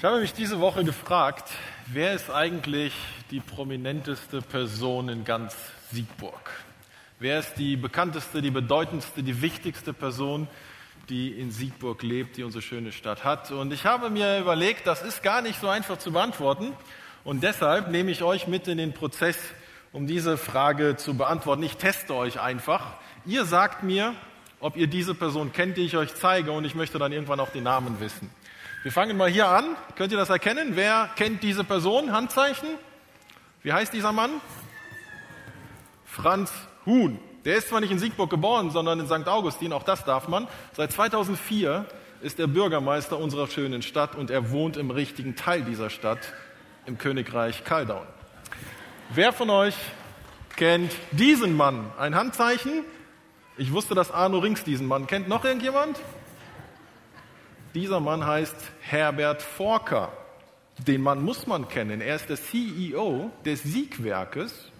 Ich habe mich diese Woche gefragt, wer ist eigentlich die prominenteste Person in ganz Siegburg? Wer ist die bekannteste, die bedeutendste, die wichtigste Person, die in Siegburg lebt, die unsere schöne Stadt hat? Und ich habe mir überlegt, das ist gar nicht so einfach zu beantworten. Und deshalb nehme ich euch mit in den Prozess, um diese Frage zu beantworten. Ich teste euch einfach. Ihr sagt mir, ob ihr diese Person kennt, die ich euch zeige, und ich möchte dann irgendwann auch den Namen wissen. Wir fangen mal hier an. Könnt ihr das erkennen? Wer kennt diese Person? Handzeichen. Wie heißt dieser Mann? Franz Huhn. Der ist zwar nicht in Siegburg geboren, sondern in St. Augustin, auch das darf man. Seit 2004 ist er Bürgermeister unserer schönen Stadt und er wohnt im richtigen Teil dieser Stadt, im Königreich Kaldaun. Wer von euch kennt diesen Mann? Ein Handzeichen. Ich wusste, dass Arno Rings diesen Mann kennt. Noch irgendjemand? Dieser Mann heißt Herbert Forker. Den Mann muss man kennen. Er ist der CEO des Siegwerkes.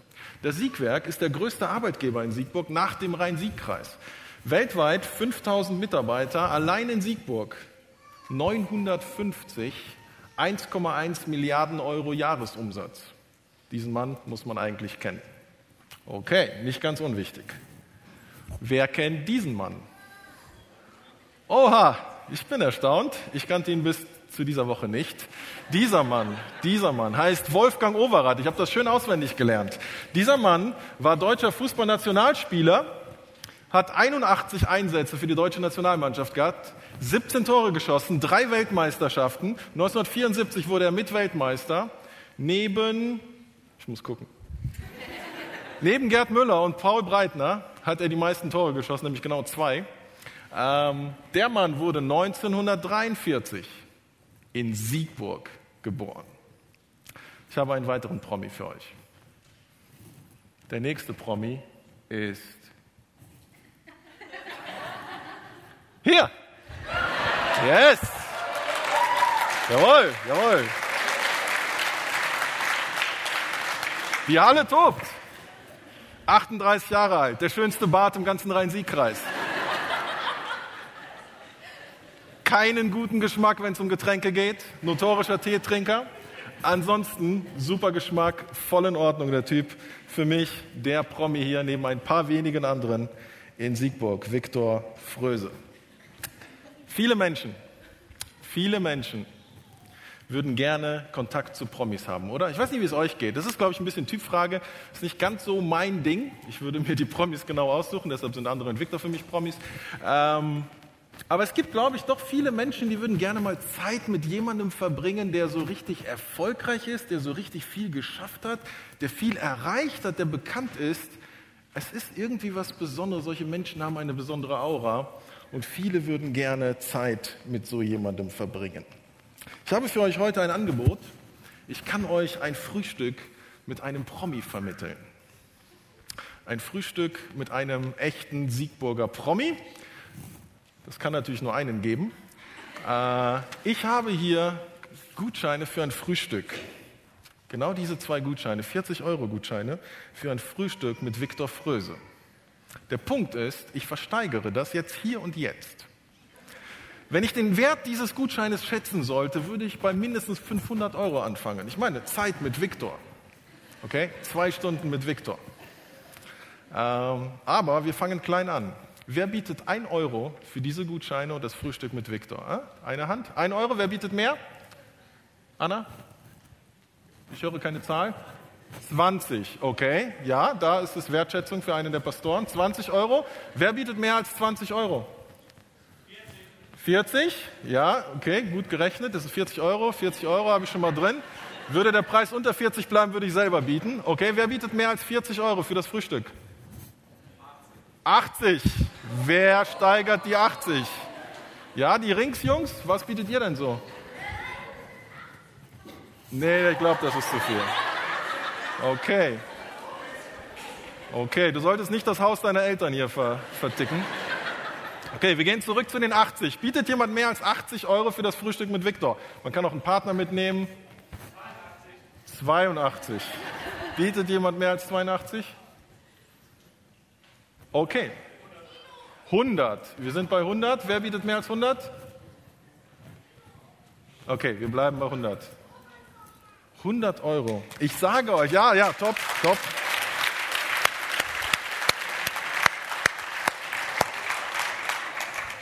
Das Siegwerk ist der größte Arbeitgeber in Siegburg nach dem Rhein-Sieg-Kreis. Weltweit 5000 Mitarbeiter, allein in Siegburg 950, 1,1 Milliarden Euro Jahresumsatz. Diesen Mann muss man eigentlich kennen. Okay, nicht ganz unwichtig. Wer kennt diesen Mann? Oha, ich bin erstaunt. Ich kannte ihn bis zu dieser Woche nicht. Dieser Mann, dieser Mann heißt Wolfgang Overath. Ich habe das schön auswendig gelernt. Dieser Mann war deutscher Fußballnationalspieler, hat 81 Einsätze für die deutsche Nationalmannschaft gehabt, 17 Tore geschossen, drei Weltmeisterschaften. 1974 wurde er Mitweltmeister. Neben, ich muss gucken, neben Gerd Müller und Paul Breitner hat er die meisten Tore geschossen, nämlich genau zwei. Ähm, der Mann wurde 1943 in Siegburg geboren. Ich habe einen weiteren Promi für euch. Der nächste Promi ist hier. Yes. Jawohl, jawohl. Die Halle tobt. 38 Jahre alt, der schönste Bart im ganzen Rhein-Sieg-Kreis. Keinen guten Geschmack, wenn es um Getränke geht. Notorischer Teetrinker. Ansonsten super Geschmack, voll in Ordnung der Typ. Für mich der Promi hier neben ein paar wenigen anderen in Siegburg, Viktor Fröse. Viele Menschen, viele Menschen würden gerne Kontakt zu Promis haben, oder? Ich weiß nicht, wie es euch geht. Das ist, glaube ich, ein bisschen Typfrage. Ist nicht ganz so mein Ding. Ich würde mir die Promis genau aussuchen, deshalb sind andere Entwickler für mich Promis. Ähm, aber es gibt, glaube ich, doch viele Menschen, die würden gerne mal Zeit mit jemandem verbringen, der so richtig erfolgreich ist, der so richtig viel geschafft hat, der viel erreicht hat, der bekannt ist. Es ist irgendwie was Besonderes. Solche Menschen haben eine besondere Aura und viele würden gerne Zeit mit so jemandem verbringen. Ich habe für euch heute ein Angebot. Ich kann euch ein Frühstück mit einem Promi vermitteln. Ein Frühstück mit einem echten Siegburger Promi. Das kann natürlich nur einen geben. Äh, ich habe hier Gutscheine für ein Frühstück. Genau diese zwei Gutscheine, 40 Euro Gutscheine für ein Frühstück mit Viktor Fröse. Der Punkt ist, ich versteigere das jetzt hier und jetzt. Wenn ich den Wert dieses Gutscheines schätzen sollte, würde ich bei mindestens 500 Euro anfangen. Ich meine Zeit mit Viktor. Okay? Zwei Stunden mit Viktor. Ähm, aber wir fangen klein an. Wer bietet ein Euro für diese Gutscheine und das Frühstück mit Viktor? Eine Hand? Ein Euro? Wer bietet mehr? Anna? Ich höre keine Zahl. 20, okay. Ja, da ist es Wertschätzung für einen der Pastoren. 20 Euro. Wer bietet mehr als 20 Euro? 40. 40? Ja, okay, gut gerechnet. Das ist 40 Euro. 40 Euro habe ich schon mal drin. Würde der Preis unter 40 bleiben, würde ich selber bieten. Okay, wer bietet mehr als 40 Euro für das Frühstück? 80. Wer steigert die 80? Ja, die Ringsjungs, was bietet ihr denn so? Nee, ich glaube, das ist zu viel. Okay. Okay, du solltest nicht das Haus deiner Eltern hier ver verticken. Okay, wir gehen zurück zu den 80. Bietet jemand mehr als 80 Euro für das Frühstück mit Viktor? Man kann auch einen Partner mitnehmen. 82. Bietet jemand mehr als 82? Okay. 100. Wir sind bei 100. Wer bietet mehr als 100? Okay, wir bleiben bei 100. 100 Euro. Ich sage euch, ja, ja, top, top.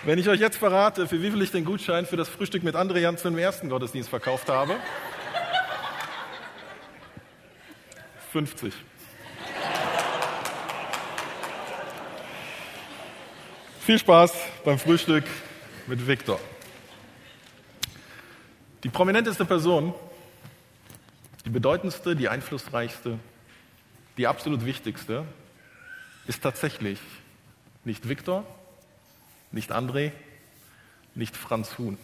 Wenn ich euch jetzt verrate, für wie viel ich den Gutschein für das Frühstück mit André Janssen im ersten Gottesdienst verkauft habe, 50. Viel Spaß beim Frühstück mit Viktor. Die prominenteste Person, die bedeutendste, die einflussreichste, die absolut wichtigste ist tatsächlich nicht Viktor, nicht André, nicht Franz Huhn.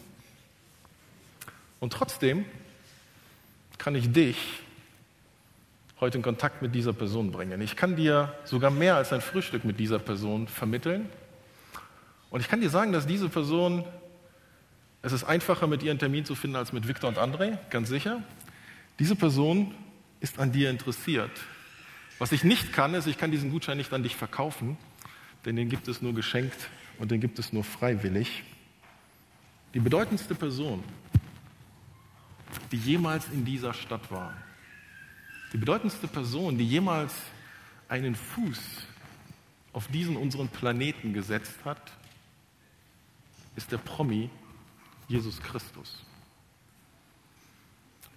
Und trotzdem kann ich dich heute in Kontakt mit dieser Person bringen. Ich kann dir sogar mehr als ein Frühstück mit dieser Person vermitteln. Und ich kann dir sagen, dass diese Person, es ist einfacher, mit ihr einen Termin zu finden als mit Viktor und André, ganz sicher. Diese Person ist an dir interessiert. Was ich nicht kann, ist, ich kann diesen Gutschein nicht an dich verkaufen, denn den gibt es nur geschenkt und den gibt es nur freiwillig. Die bedeutendste Person, die jemals in dieser Stadt war, die bedeutendste Person, die jemals einen Fuß auf diesen unseren Planeten gesetzt hat, ist der Promi Jesus Christus.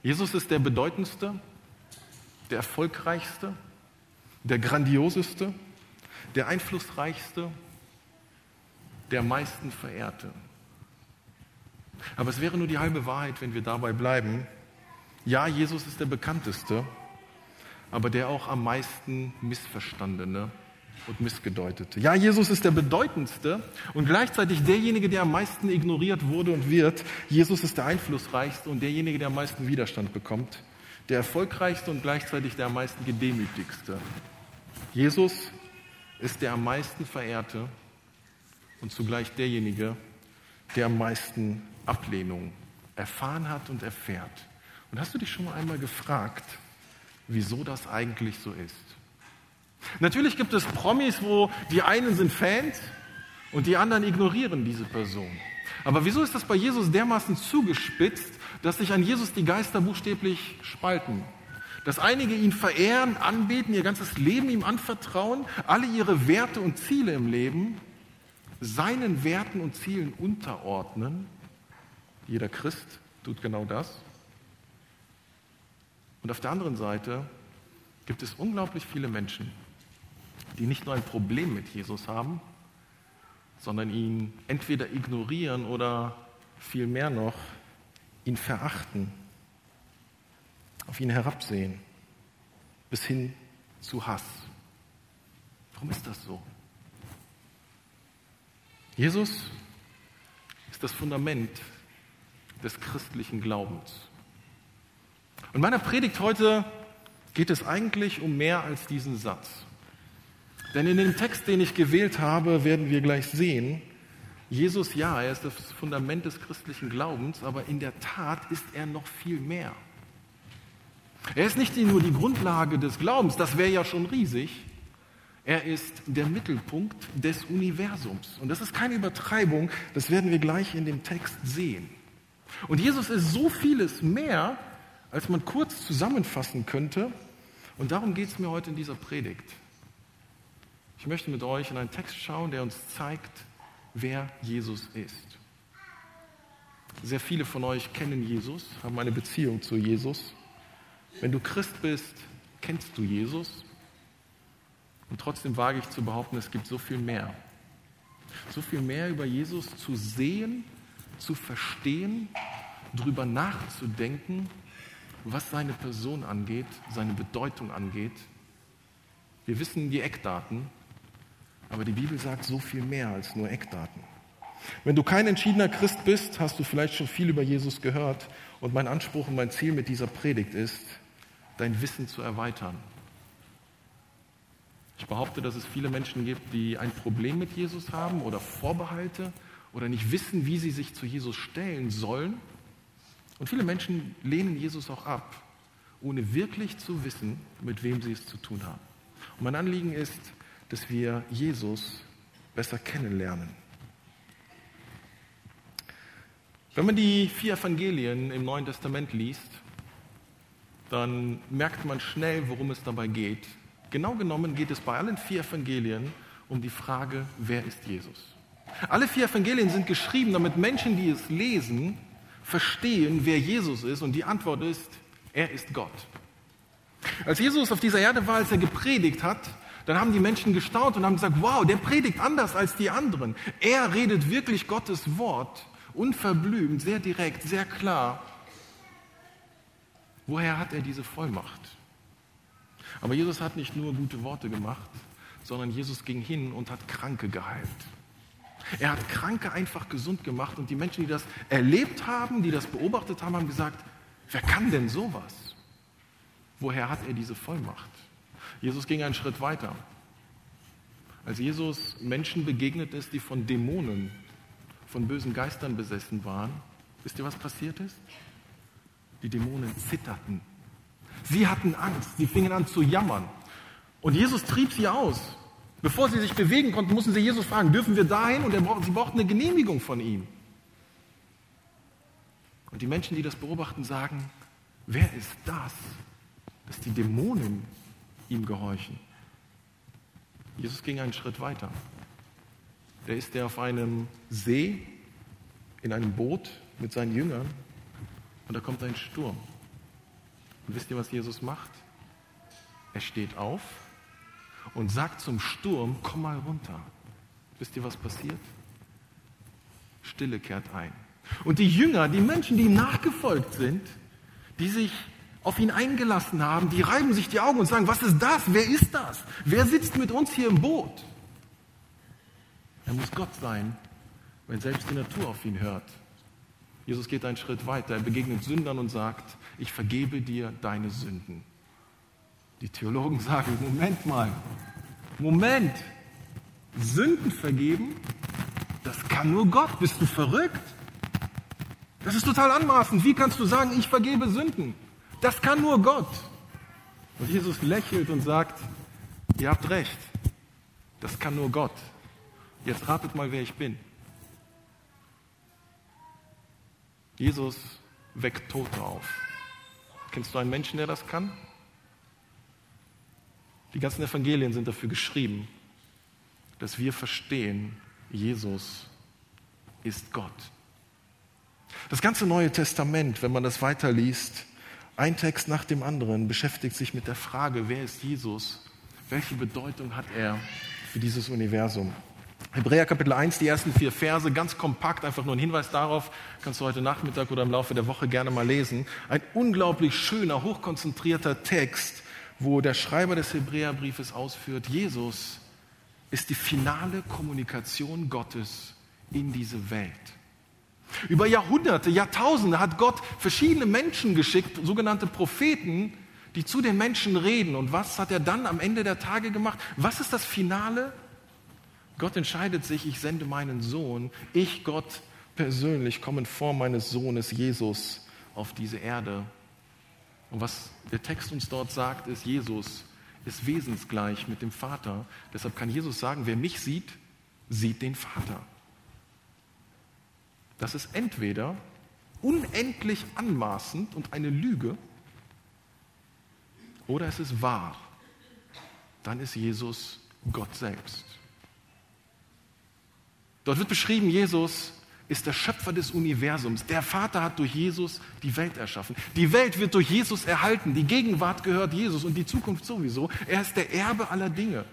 Jesus ist der bedeutendste, der erfolgreichste, der grandioseste, der einflussreichste, der meisten verehrte. Aber es wäre nur die halbe Wahrheit, wenn wir dabei bleiben. Ja, Jesus ist der bekannteste, aber der auch am meisten missverstandene und missgedeutete. Ja, Jesus ist der bedeutendste und gleichzeitig derjenige, der am meisten ignoriert wurde und wird. Jesus ist der einflussreichste und derjenige, der am meisten Widerstand bekommt. Der erfolgreichste und gleichzeitig der am meisten gedemütigste. Jesus ist der am meisten verehrte und zugleich derjenige, der am meisten Ablehnung erfahren hat und erfährt. Und hast du dich schon mal einmal gefragt, wieso das eigentlich so ist? Natürlich gibt es Promis, wo die einen sind Fans und die anderen ignorieren diese Person. Aber wieso ist das bei Jesus dermaßen zugespitzt, dass sich an Jesus die Geister buchstäblich spalten? Dass einige ihn verehren, anbeten, ihr ganzes Leben ihm anvertrauen, alle ihre Werte und Ziele im Leben seinen Werten und Zielen unterordnen. Jeder Christ tut genau das. Und auf der anderen Seite gibt es unglaublich viele Menschen, die nicht nur ein Problem mit Jesus haben, sondern ihn entweder ignorieren oder vielmehr noch ihn verachten, auf ihn herabsehen, bis hin zu Hass. Warum ist das so? Jesus ist das Fundament des christlichen Glaubens. Und meiner Predigt heute geht es eigentlich um mehr als diesen Satz. Denn in dem Text, den ich gewählt habe, werden wir gleich sehen, Jesus, ja, er ist das Fundament des christlichen Glaubens, aber in der Tat ist er noch viel mehr. Er ist nicht nur die Grundlage des Glaubens, das wäre ja schon riesig. Er ist der Mittelpunkt des Universums. Und das ist keine Übertreibung, das werden wir gleich in dem Text sehen. Und Jesus ist so vieles mehr, als man kurz zusammenfassen könnte. Und darum geht es mir heute in dieser Predigt. Ich möchte mit euch in einen Text schauen, der uns zeigt, wer Jesus ist. Sehr viele von euch kennen Jesus, haben eine Beziehung zu Jesus. Wenn du Christ bist, kennst du Jesus. Und trotzdem wage ich zu behaupten, es gibt so viel mehr. So viel mehr über Jesus zu sehen, zu verstehen, darüber nachzudenken, was seine Person angeht, seine Bedeutung angeht. Wir wissen die Eckdaten, aber die Bibel sagt so viel mehr als nur Eckdaten. Wenn du kein entschiedener Christ bist, hast du vielleicht schon viel über Jesus gehört. Und mein Anspruch und mein Ziel mit dieser Predigt ist, dein Wissen zu erweitern. Ich behaupte, dass es viele Menschen gibt, die ein Problem mit Jesus haben oder Vorbehalte oder nicht wissen, wie sie sich zu Jesus stellen sollen. Und viele Menschen lehnen Jesus auch ab, ohne wirklich zu wissen, mit wem sie es zu tun haben. Und mein Anliegen ist, dass wir Jesus besser kennenlernen. Wenn man die vier Evangelien im Neuen Testament liest, dann merkt man schnell, worum es dabei geht. Genau genommen geht es bei allen vier Evangelien um die Frage, wer ist Jesus? Alle vier Evangelien sind geschrieben, damit Menschen, die es lesen, verstehen, wer Jesus ist. Und die Antwort ist, er ist Gott. Als Jesus auf dieser Erde war, als er gepredigt hat, dann haben die Menschen gestaunt und haben gesagt, wow, der predigt anders als die anderen. Er redet wirklich Gottes Wort, unverblümt, sehr direkt, sehr klar. Woher hat er diese Vollmacht? Aber Jesus hat nicht nur gute Worte gemacht, sondern Jesus ging hin und hat Kranke geheilt. Er hat Kranke einfach gesund gemacht und die Menschen, die das erlebt haben, die das beobachtet haben, haben gesagt, wer kann denn sowas? Woher hat er diese Vollmacht? Jesus ging einen Schritt weiter. Als Jesus Menschen begegnet ist, die von Dämonen, von bösen Geistern besessen waren, wisst ihr, was passiert ist? Die Dämonen zitterten. Sie hatten Angst, sie fingen an zu jammern. Und Jesus trieb sie aus. Bevor sie sich bewegen konnten, mussten sie Jesus fragen, dürfen wir dahin? Und braucht, sie brauchten eine Genehmigung von ihm. Und die Menschen, die das beobachten, sagen, wer ist das, dass die Dämonen ihm gehorchen? Jesus ging einen Schritt weiter. Da ist er auf einem See in einem Boot mit seinen Jüngern und da kommt ein Sturm. Und wisst ihr, was Jesus macht? Er steht auf und sagt zum Sturm, komm mal runter. Wisst ihr, was passiert? Stille kehrt ein. Und die Jünger, die Menschen, die ihm nachgefolgt sind, die sich auf ihn eingelassen haben, die reiben sich die Augen und sagen, was ist das? Wer ist das? Wer sitzt mit uns hier im Boot? Er muss Gott sein, wenn selbst die Natur auf ihn hört. Jesus geht einen Schritt weiter. Er begegnet Sündern und sagt, ich vergebe dir deine Sünden. Die Theologen sagen, Moment mal, Moment, Sünden vergeben, das kann nur Gott. Bist du verrückt? Das ist total anmaßend. Wie kannst du sagen, ich vergebe Sünden? Das kann nur Gott. Und Jesus lächelt und sagt, ihr habt recht, das kann nur Gott. Jetzt ratet mal, wer ich bin. Jesus weckt Tote auf. Kennst du einen Menschen, der das kann? Die ganzen Evangelien sind dafür geschrieben, dass wir verstehen, Jesus ist Gott. Das ganze Neue Testament, wenn man das weiterliest, ein Text nach dem anderen, beschäftigt sich mit der Frage, wer ist Jesus? Welche Bedeutung hat er für dieses Universum? Hebräer Kapitel 1, die ersten vier Verse, ganz kompakt, einfach nur ein Hinweis darauf, kannst du heute Nachmittag oder im Laufe der Woche gerne mal lesen. Ein unglaublich schöner, hochkonzentrierter Text, wo der Schreiber des Hebräerbriefes ausführt, Jesus ist die finale Kommunikation Gottes in diese Welt. Über Jahrhunderte, Jahrtausende hat Gott verschiedene Menschen geschickt, sogenannte Propheten, die zu den Menschen reden. Und was hat er dann am Ende der Tage gemacht? Was ist das Finale? Gott entscheidet sich, ich sende meinen Sohn, ich Gott persönlich komme in Form meines Sohnes Jesus auf diese Erde und was der Text uns dort sagt, ist, Jesus ist wesensgleich mit dem Vater. Deshalb kann Jesus sagen, wer mich sieht, sieht den Vater. Das ist entweder unendlich anmaßend und eine Lüge, oder es ist wahr. Dann ist Jesus Gott selbst. Dort wird beschrieben, Jesus ist der Schöpfer des Universums. Der Vater hat durch Jesus die Welt erschaffen. Die Welt wird durch Jesus erhalten. Die Gegenwart gehört Jesus und die Zukunft sowieso. Er ist der Erbe aller Dinge.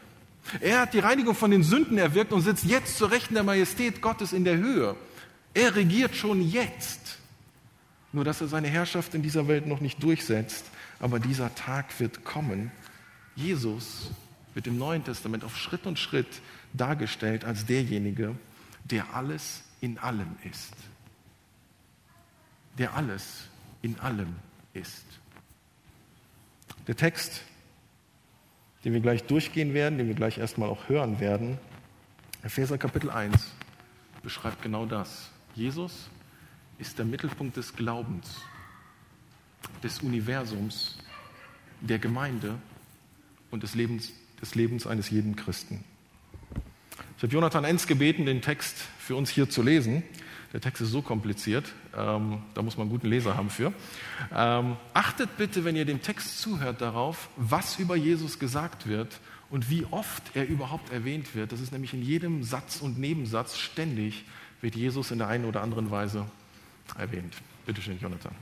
Er hat die Reinigung von den Sünden erwirkt und sitzt jetzt zur Rechten der Majestät Gottes in der Höhe. Er regiert schon jetzt. Nur dass er seine Herrschaft in dieser Welt noch nicht durchsetzt. Aber dieser Tag wird kommen. Jesus wird im Neuen Testament auf Schritt und Schritt dargestellt als derjenige, der alles in allem ist. Der alles in allem ist. Der Text, den wir gleich durchgehen werden, den wir gleich erstmal auch hören werden, Epheser Kapitel 1, beschreibt genau das. Jesus ist der Mittelpunkt des Glaubens, des Universums, der Gemeinde und des Lebens, des Lebens eines jeden Christen. Ich habe Jonathan Enz gebeten, den Text für uns hier zu lesen. Der Text ist so kompliziert. Ähm, da muss man einen guten Leser haben für. Ähm, achtet bitte, wenn ihr dem Text zuhört, darauf, was über Jesus gesagt wird und wie oft er überhaupt erwähnt wird. Das ist nämlich in jedem Satz und Nebensatz ständig wird Jesus in der einen oder anderen Weise erwähnt. Bitte schön, Jonathan.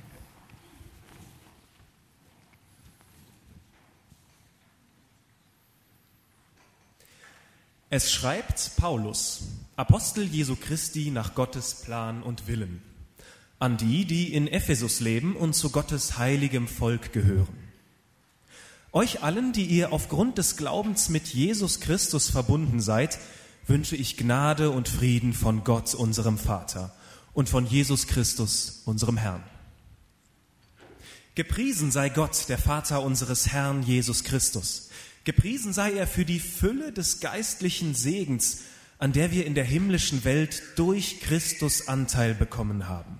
Es schreibt Paulus, Apostel Jesu Christi nach Gottes Plan und Willen, an die, die in Ephesus leben und zu Gottes heiligem Volk gehören. Euch allen, die ihr aufgrund des Glaubens mit Jesus Christus verbunden seid, wünsche ich Gnade und Frieden von Gott, unserem Vater, und von Jesus Christus, unserem Herrn. Gepriesen sei Gott, der Vater unseres Herrn Jesus Christus Gepriesen sei er für die Fülle des geistlichen Segens, an der wir in der himmlischen Welt durch Christus Anteil bekommen haben.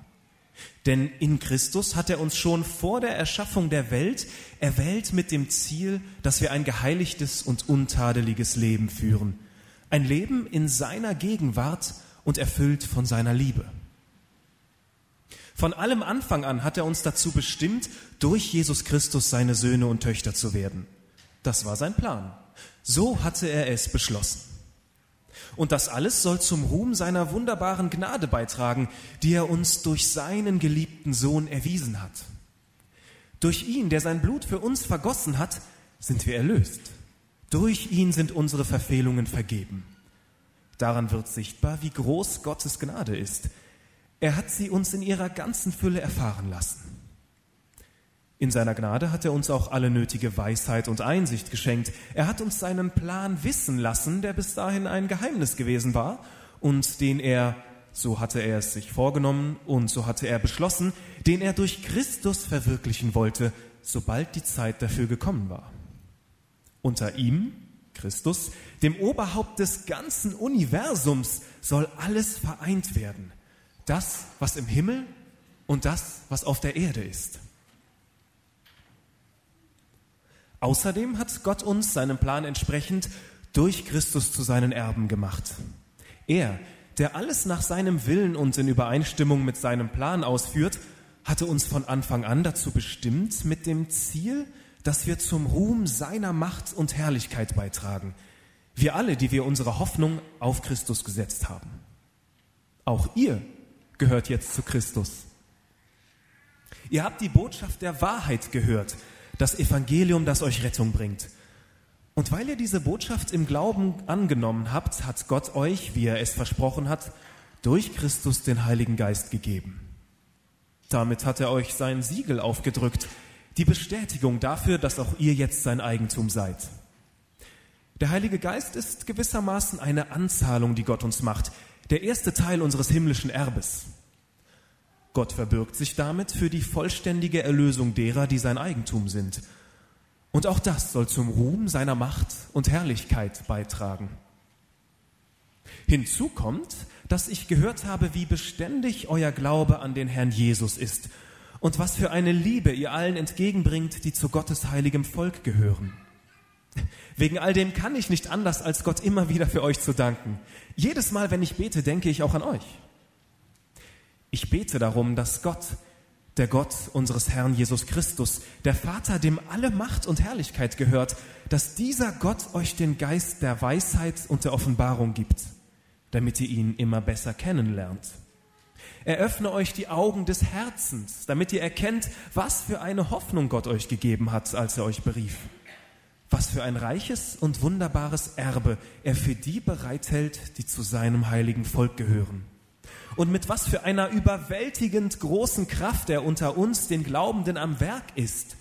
Denn in Christus hat er uns schon vor der Erschaffung der Welt erwählt mit dem Ziel, dass wir ein geheiligtes und untadeliges Leben führen. Ein Leben in seiner Gegenwart und erfüllt von seiner Liebe. Von allem Anfang an hat er uns dazu bestimmt, durch Jesus Christus seine Söhne und Töchter zu werden. Das war sein Plan. So hatte er es beschlossen. Und das alles soll zum Ruhm seiner wunderbaren Gnade beitragen, die er uns durch seinen geliebten Sohn erwiesen hat. Durch ihn, der sein Blut für uns vergossen hat, sind wir erlöst. Durch ihn sind unsere Verfehlungen vergeben. Daran wird sichtbar, wie groß Gottes Gnade ist. Er hat sie uns in ihrer ganzen Fülle erfahren lassen. In seiner Gnade hat er uns auch alle nötige Weisheit und Einsicht geschenkt. Er hat uns seinen Plan wissen lassen, der bis dahin ein Geheimnis gewesen war und den er, so hatte er es sich vorgenommen und so hatte er beschlossen, den er durch Christus verwirklichen wollte, sobald die Zeit dafür gekommen war. Unter ihm, Christus, dem Oberhaupt des ganzen Universums, soll alles vereint werden. Das, was im Himmel und das, was auf der Erde ist. Außerdem hat Gott uns seinem Plan entsprechend durch Christus zu seinen Erben gemacht. Er, der alles nach seinem Willen und in Übereinstimmung mit seinem Plan ausführt, hatte uns von Anfang an dazu bestimmt, mit dem Ziel, dass wir zum Ruhm seiner Macht und Herrlichkeit beitragen. Wir alle, die wir unsere Hoffnung auf Christus gesetzt haben. Auch ihr gehört jetzt zu Christus. Ihr habt die Botschaft der Wahrheit gehört, das Evangelium, das euch Rettung bringt. Und weil ihr diese Botschaft im Glauben angenommen habt, hat Gott euch, wie er es versprochen hat, durch Christus den Heiligen Geist gegeben. Damit hat er euch sein Siegel aufgedrückt, die Bestätigung dafür, dass auch ihr jetzt sein Eigentum seid. Der Heilige Geist ist gewissermaßen eine Anzahlung, die Gott uns macht, der erste Teil unseres himmlischen Erbes. Gott verbirgt sich damit für die vollständige Erlösung derer, die sein Eigentum sind. Und auch das soll zum Ruhm seiner Macht und Herrlichkeit beitragen. Hinzu kommt, dass ich gehört habe, wie beständig euer Glaube an den Herrn Jesus ist und was für eine Liebe ihr allen entgegenbringt, die zu Gottes heiligem Volk gehören. Wegen all dem kann ich nicht anders, als Gott immer wieder für euch zu danken. Jedes Mal, wenn ich bete, denke ich auch an euch. Ich bete darum, dass Gott, der Gott unseres Herrn Jesus Christus, der Vater, dem alle Macht und Herrlichkeit gehört, dass dieser Gott euch den Geist der Weisheit und der Offenbarung gibt, damit ihr ihn immer besser kennenlernt. Er öffne euch die Augen des Herzens, damit ihr erkennt, was für eine Hoffnung Gott euch gegeben hat, als er euch berief. Was für ein reiches und wunderbares Erbe er für die bereithält, die zu seinem heiligen Volk gehören und mit was für einer überwältigend großen Kraft er unter uns, den Glaubenden, am Werk ist.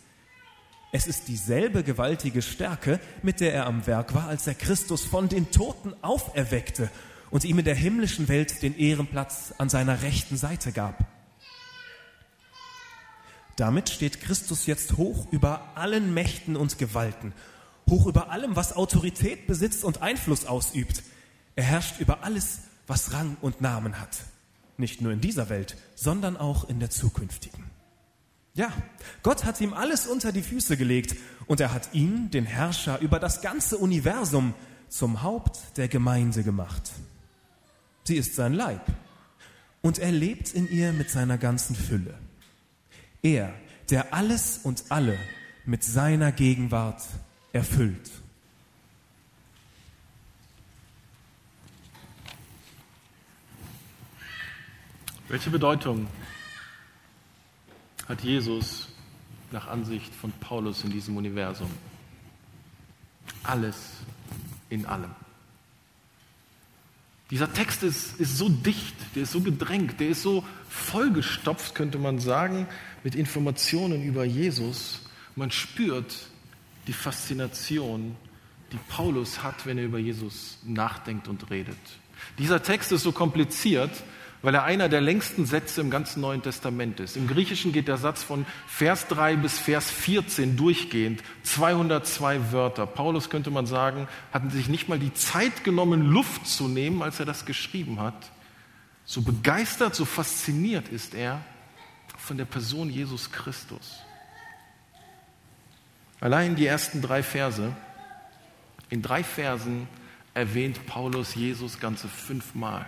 Es ist dieselbe gewaltige Stärke, mit der er am Werk war, als er Christus von den Toten auferweckte und ihm in der himmlischen Welt den Ehrenplatz an seiner rechten Seite gab. Damit steht Christus jetzt hoch über allen Mächten und Gewalten, hoch über allem, was Autorität besitzt und Einfluss ausübt. Er herrscht über alles, was Rang und Namen hat. Nicht nur in dieser Welt, sondern auch in der zukünftigen. Ja, Gott hat ihm alles unter die Füße gelegt und er hat ihn, den Herrscher über das ganze Universum, zum Haupt der Gemeinde gemacht. Sie ist sein Leib. und er lebt in ihr mit seiner ganzen Fülle. Er, der alles und alle mit seiner Gegenwart erfüllt. Welche Bedeutung hat Jesus nach Ansicht von Paulus in diesem Universum? Alles in allem. Dieser Text ist, ist so dicht, der ist so gedrängt, der ist so vollgestopft, könnte man sagen, mit Informationen über Jesus. Man spürt die Faszination, die Paulus hat, wenn er über Jesus nachdenkt und redet. Dieser Text ist so kompliziert, weil er einer der längsten Sätze im ganzen Neuen Testament ist. Im Griechischen geht der Satz von Vers 3 bis Vers 14 durchgehend, 202 Wörter. Paulus könnte man sagen, hat sich nicht mal die Zeit genommen, Luft zu nehmen, als er das geschrieben hat. So begeistert, so fasziniert ist er von der Person Jesus Christus. Allein die ersten drei Verse, in drei Versen erwähnt Paulus Jesus ganze fünfmal.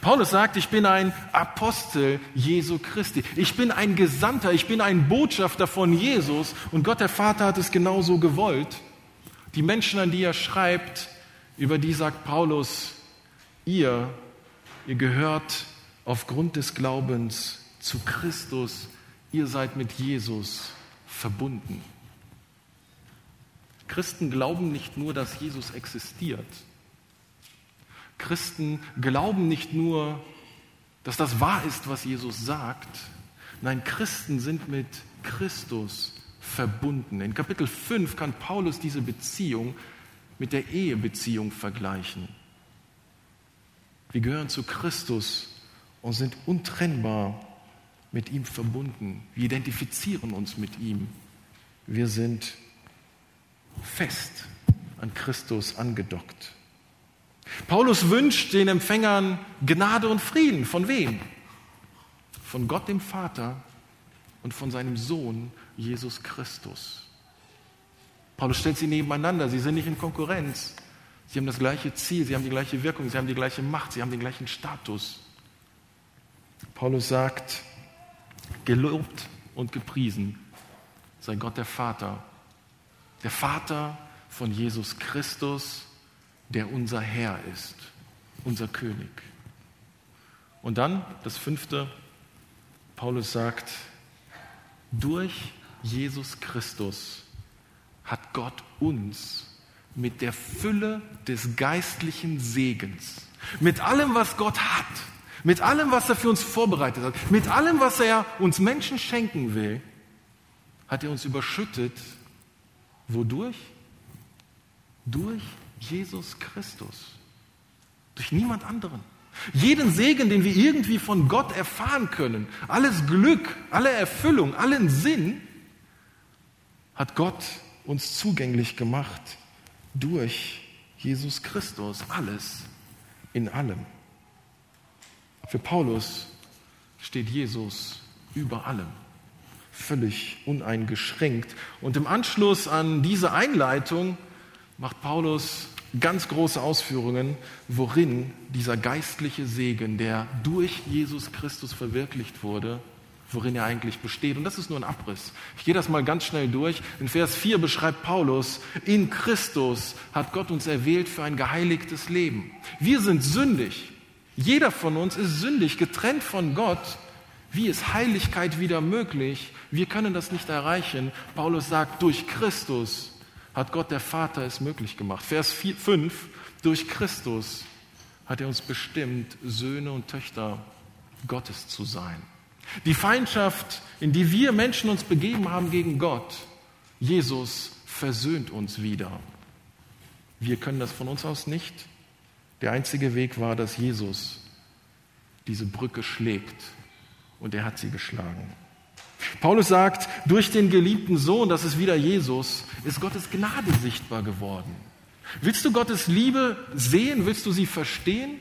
Paulus sagt, ich bin ein Apostel Jesu Christi. Ich bin ein Gesandter, ich bin ein Botschafter von Jesus und Gott der Vater hat es genauso gewollt. Die Menschen, an die er schreibt, über die sagt Paulus, ihr, ihr gehört aufgrund des Glaubens zu Christus, ihr seid mit Jesus verbunden. Christen glauben nicht nur, dass Jesus existiert, Christen glauben nicht nur, dass das wahr ist, was Jesus sagt. Nein, Christen sind mit Christus verbunden. In Kapitel 5 kann Paulus diese Beziehung mit der Ehebeziehung vergleichen. Wir gehören zu Christus und sind untrennbar mit ihm verbunden. Wir identifizieren uns mit ihm. Wir sind fest an Christus angedockt. Paulus wünscht den Empfängern Gnade und Frieden. Von wem? Von Gott dem Vater und von seinem Sohn Jesus Christus. Paulus stellt sie nebeneinander. Sie sind nicht in Konkurrenz. Sie haben das gleiche Ziel, sie haben die gleiche Wirkung, sie haben die gleiche Macht, sie haben den gleichen Status. Paulus sagt, gelobt und gepriesen sei Gott der Vater, der Vater von Jesus Christus, der unser Herr ist, unser König. Und dann das fünfte, Paulus sagt, durch Jesus Christus hat Gott uns mit der Fülle des geistlichen Segens, mit allem, was Gott hat, mit allem, was er für uns vorbereitet hat, mit allem, was er uns Menschen schenken will, hat er uns überschüttet. Wodurch? Durch Jesus Christus. Durch niemand anderen. Jeden Segen, den wir irgendwie von Gott erfahren können, alles Glück, alle Erfüllung, allen Sinn, hat Gott uns zugänglich gemacht durch Jesus Christus. Alles in allem. Für Paulus steht Jesus über allem, völlig uneingeschränkt. Und im Anschluss an diese Einleitung macht Paulus ganz große Ausführungen, worin dieser geistliche Segen, der durch Jesus Christus verwirklicht wurde, worin er eigentlich besteht. Und das ist nur ein Abriss. Ich gehe das mal ganz schnell durch. In Vers 4 beschreibt Paulus, in Christus hat Gott uns erwählt für ein geheiligtes Leben. Wir sind sündig. Jeder von uns ist sündig, getrennt von Gott. Wie ist Heiligkeit wieder möglich? Wir können das nicht erreichen. Paulus sagt, durch Christus hat Gott der Vater es möglich gemacht. Vers 4, 5, durch Christus hat er uns bestimmt, Söhne und Töchter Gottes zu sein. Die Feindschaft, in die wir Menschen uns begeben haben gegen Gott, Jesus versöhnt uns wieder. Wir können das von uns aus nicht. Der einzige Weg war, dass Jesus diese Brücke schlägt und er hat sie geschlagen. Paulus sagt, durch den geliebten Sohn, das ist wieder Jesus, ist Gottes Gnade sichtbar geworden. Willst du Gottes Liebe sehen? Willst du sie verstehen?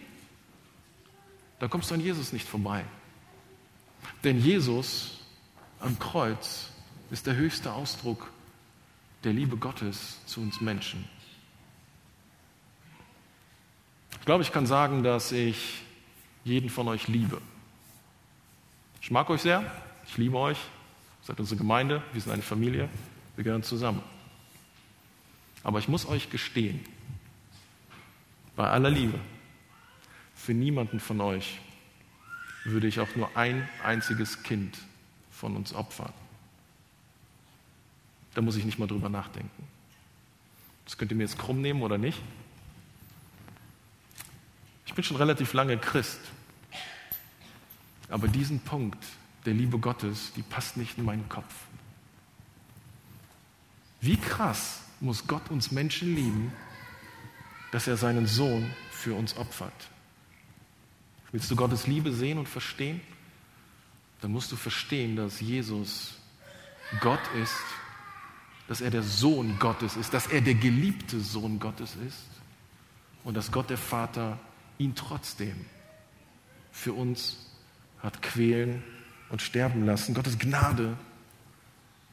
Da kommst du an Jesus nicht vorbei. Denn Jesus am Kreuz ist der höchste Ausdruck der Liebe Gottes zu uns Menschen. Ich glaube, ich kann sagen, dass ich jeden von euch liebe. Ich mag euch sehr, ich liebe euch, seid unsere Gemeinde, wir sind eine Familie, wir gehören zusammen. Aber ich muss euch gestehen, bei aller Liebe, für niemanden von euch würde ich auch nur ein einziges Kind von uns opfern. Da muss ich nicht mal drüber nachdenken. Das könnt ihr mir jetzt krumm nehmen oder nicht. Ich bin schon relativ lange Christ. Aber diesen Punkt der Liebe Gottes, die passt nicht in meinen Kopf. Wie krass muss Gott uns Menschen lieben, dass er seinen Sohn für uns opfert? Willst du Gottes Liebe sehen und verstehen? Dann musst du verstehen, dass Jesus Gott ist, dass er der Sohn Gottes ist, dass er der geliebte Sohn Gottes ist und dass Gott der Vater ihn trotzdem für uns hat quälen und sterben lassen. Gottes Gnade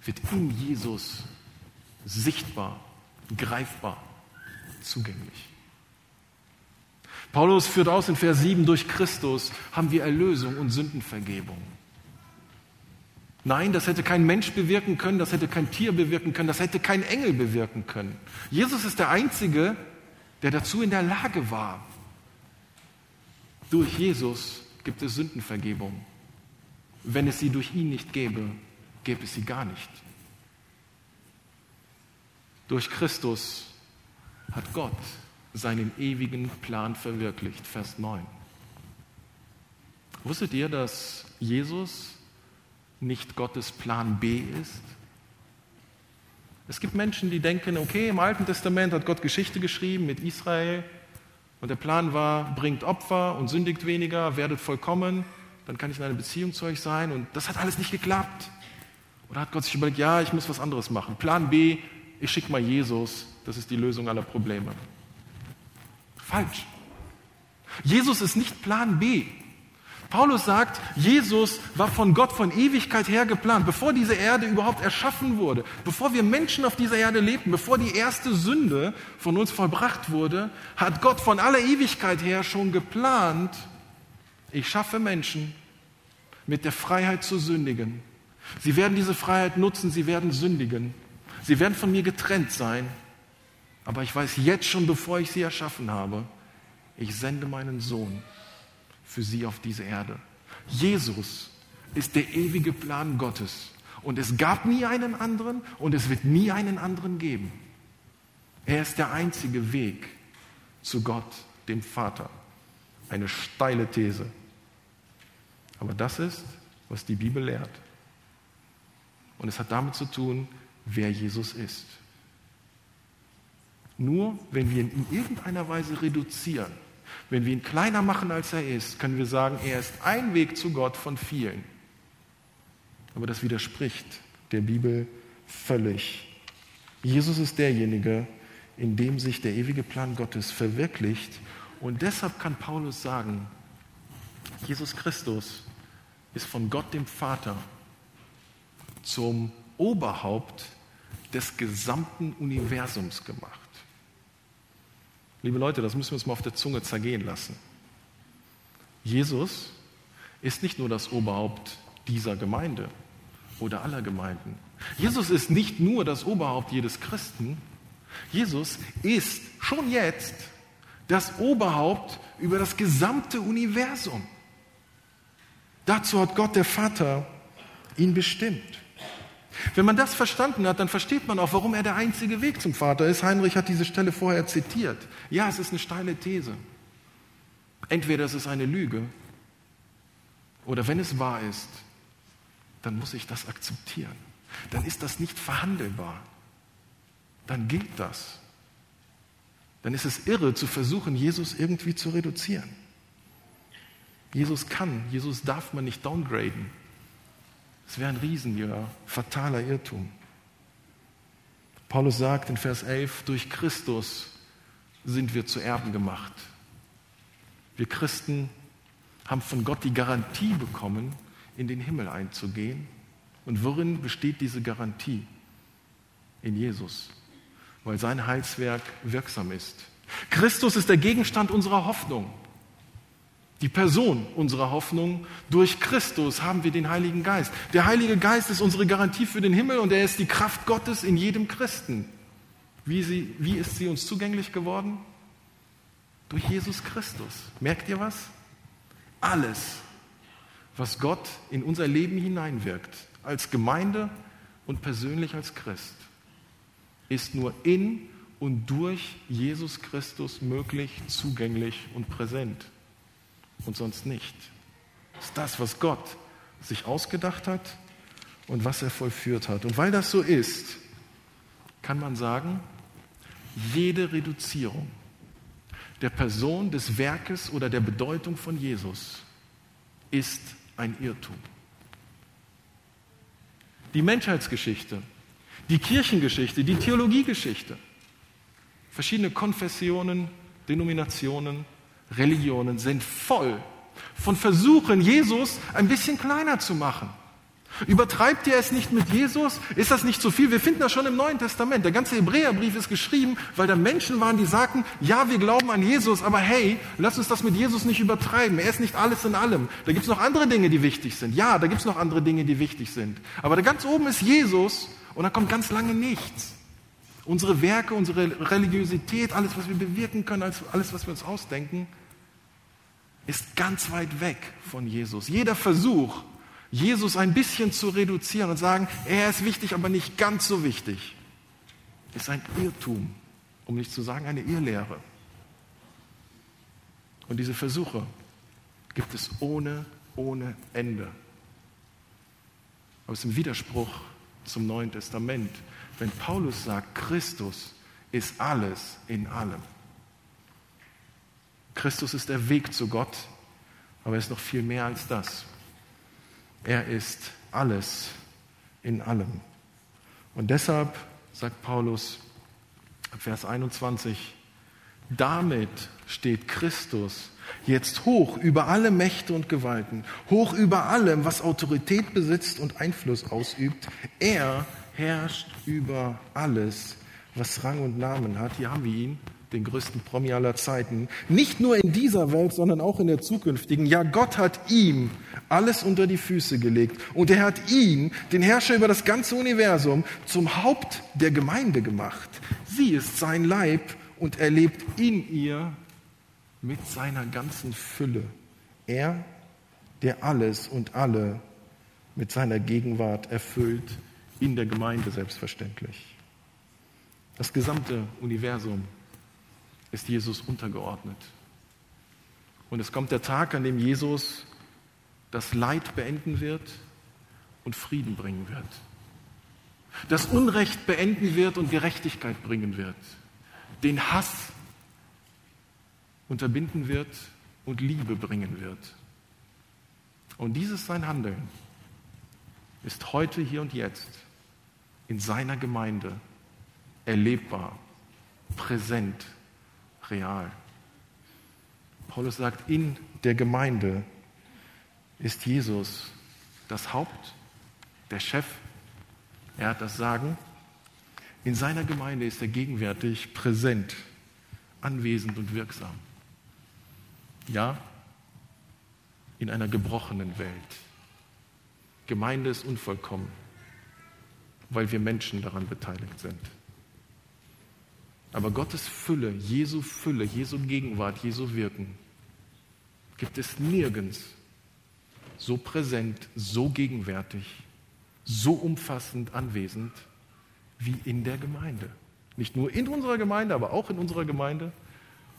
wird in Jesus sichtbar, greifbar, zugänglich. Paulus führt aus in Vers 7, durch Christus haben wir Erlösung und Sündenvergebung. Nein, das hätte kein Mensch bewirken können, das hätte kein Tier bewirken können, das hätte kein Engel bewirken können. Jesus ist der Einzige, der dazu in der Lage war. Durch Jesus gibt es Sündenvergebung. Wenn es sie durch ihn nicht gäbe, gäbe es sie gar nicht. Durch Christus hat Gott seinen ewigen Plan verwirklicht. Vers 9. Wusstet ihr, dass Jesus nicht Gottes Plan B ist? Es gibt Menschen, die denken, okay, im Alten Testament hat Gott Geschichte geschrieben mit Israel und der Plan war, bringt Opfer und sündigt weniger, werdet vollkommen, dann kann ich in einer Beziehung zu euch sein und das hat alles nicht geklappt. Oder hat Gott sich überlegt, ja, ich muss was anderes machen. Plan B, ich schicke mal Jesus, das ist die Lösung aller Probleme. Falsch. Jesus ist nicht Plan B. Paulus sagt, Jesus war von Gott von Ewigkeit her geplant, bevor diese Erde überhaupt erschaffen wurde, bevor wir Menschen auf dieser Erde lebten, bevor die erste Sünde von uns vollbracht wurde, hat Gott von aller Ewigkeit her schon geplant, ich schaffe Menschen mit der Freiheit zu sündigen. Sie werden diese Freiheit nutzen, sie werden sündigen. Sie werden von mir getrennt sein. Aber ich weiß jetzt schon, bevor ich sie erschaffen habe, ich sende meinen Sohn für sie auf diese Erde. Jesus ist der ewige Plan Gottes. Und es gab nie einen anderen und es wird nie einen anderen geben. Er ist der einzige Weg zu Gott, dem Vater. Eine steile These. Aber das ist, was die Bibel lehrt. Und es hat damit zu tun, wer Jesus ist. Nur wenn wir ihn in irgendeiner Weise reduzieren, wenn wir ihn kleiner machen, als er ist, können wir sagen, er ist ein Weg zu Gott von vielen. Aber das widerspricht der Bibel völlig. Jesus ist derjenige, in dem sich der ewige Plan Gottes verwirklicht. Und deshalb kann Paulus sagen, Jesus Christus ist von Gott dem Vater zum Oberhaupt des gesamten Universums gemacht. Liebe Leute, das müssen wir uns mal auf der Zunge zergehen lassen. Jesus ist nicht nur das Oberhaupt dieser Gemeinde oder aller Gemeinden. Jesus ist nicht nur das Oberhaupt jedes Christen. Jesus ist schon jetzt das Oberhaupt über das gesamte Universum. Dazu hat Gott der Vater ihn bestimmt. Wenn man das verstanden hat, dann versteht man auch, warum er der einzige Weg zum Vater ist. Heinrich hat diese Stelle vorher zitiert. Ja, es ist eine steile These. Entweder es ist eine Lüge oder wenn es wahr ist, dann muss ich das akzeptieren. Dann ist das nicht verhandelbar. Dann gilt das. Dann ist es irre zu versuchen, Jesus irgendwie zu reduzieren. Jesus kann, Jesus darf man nicht downgraden. Es wäre ein riesiger, fataler Irrtum. Paulus sagt in Vers 11, durch Christus sind wir zu Erben gemacht. Wir Christen haben von Gott die Garantie bekommen, in den Himmel einzugehen. Und worin besteht diese Garantie? In Jesus, weil sein Heilswerk wirksam ist. Christus ist der Gegenstand unserer Hoffnung. Die Person unserer Hoffnung, durch Christus haben wir den Heiligen Geist. Der Heilige Geist ist unsere Garantie für den Himmel und er ist die Kraft Gottes in jedem Christen. Wie, sie, wie ist sie uns zugänglich geworden? Durch Jesus Christus. Merkt ihr was? Alles, was Gott in unser Leben hineinwirkt, als Gemeinde und persönlich als Christ, ist nur in und durch Jesus Christus möglich, zugänglich und präsent und sonst nicht. Das ist das, was Gott sich ausgedacht hat und was er vollführt hat. Und weil das so ist, kann man sagen, jede Reduzierung der Person, des Werkes oder der Bedeutung von Jesus ist ein Irrtum. Die Menschheitsgeschichte, die Kirchengeschichte, die Theologiegeschichte, verschiedene Konfessionen, Denominationen, Religionen sind voll von Versuchen, Jesus ein bisschen kleiner zu machen. Übertreibt ihr es nicht mit Jesus? Ist das nicht zu viel? Wir finden das schon im Neuen Testament. Der ganze Hebräerbrief ist geschrieben, weil da Menschen waren, die sagten, ja, wir glauben an Jesus, aber hey, lass uns das mit Jesus nicht übertreiben. Er ist nicht alles in allem. Da gibt es noch andere Dinge, die wichtig sind. Ja, da gibt es noch andere Dinge, die wichtig sind. Aber da ganz oben ist Jesus und da kommt ganz lange nichts. Unsere Werke, unsere Religiosität, alles, was wir bewirken können, alles, was wir uns ausdenken, ist ganz weit weg von Jesus. Jeder Versuch, Jesus ein bisschen zu reduzieren und sagen, er ist wichtig, aber nicht ganz so wichtig, ist ein Irrtum, um nicht zu sagen eine Irrlehre. Und diese Versuche gibt es ohne, ohne Ende. Aber es ist im Widerspruch zum Neuen Testament, wenn Paulus sagt, Christus ist alles in allem. Christus ist der Weg zu Gott, aber er ist noch viel mehr als das. Er ist alles in allem. Und deshalb sagt Paulus, Vers 21, damit steht Christus jetzt hoch über alle Mächte und Gewalten, hoch über allem, was Autorität besitzt und Einfluss ausübt. Er herrscht über alles, was Rang und Namen hat. Hier haben wir ihn den größten Promi aller Zeiten, nicht nur in dieser Welt, sondern auch in der zukünftigen. Ja, Gott hat ihm alles unter die Füße gelegt und er hat ihn, den Herrscher über das ganze Universum, zum Haupt der Gemeinde gemacht. Sie ist sein Leib und er lebt in ihr mit seiner ganzen Fülle. Er, der alles und alle mit seiner Gegenwart erfüllt, in der Gemeinde selbstverständlich. Das gesamte Universum ist Jesus untergeordnet. Und es kommt der Tag, an dem Jesus das Leid beenden wird und Frieden bringen wird. Das Unrecht beenden wird und Gerechtigkeit bringen wird. Den Hass unterbinden wird und Liebe bringen wird. Und dieses sein Handeln ist heute, hier und jetzt in seiner Gemeinde erlebbar, präsent real. Paulus sagt, in der Gemeinde ist Jesus das Haupt, der Chef. Er hat das Sagen. In seiner Gemeinde ist er gegenwärtig, präsent, anwesend und wirksam. Ja, in einer gebrochenen Welt. Gemeinde ist unvollkommen, weil wir Menschen daran beteiligt sind. Aber Gottes Fülle, Jesu Fülle, Jesu Gegenwart, Jesu Wirken gibt es nirgends so präsent, so gegenwärtig, so umfassend anwesend wie in der Gemeinde. Nicht nur in unserer Gemeinde, aber auch in unserer Gemeinde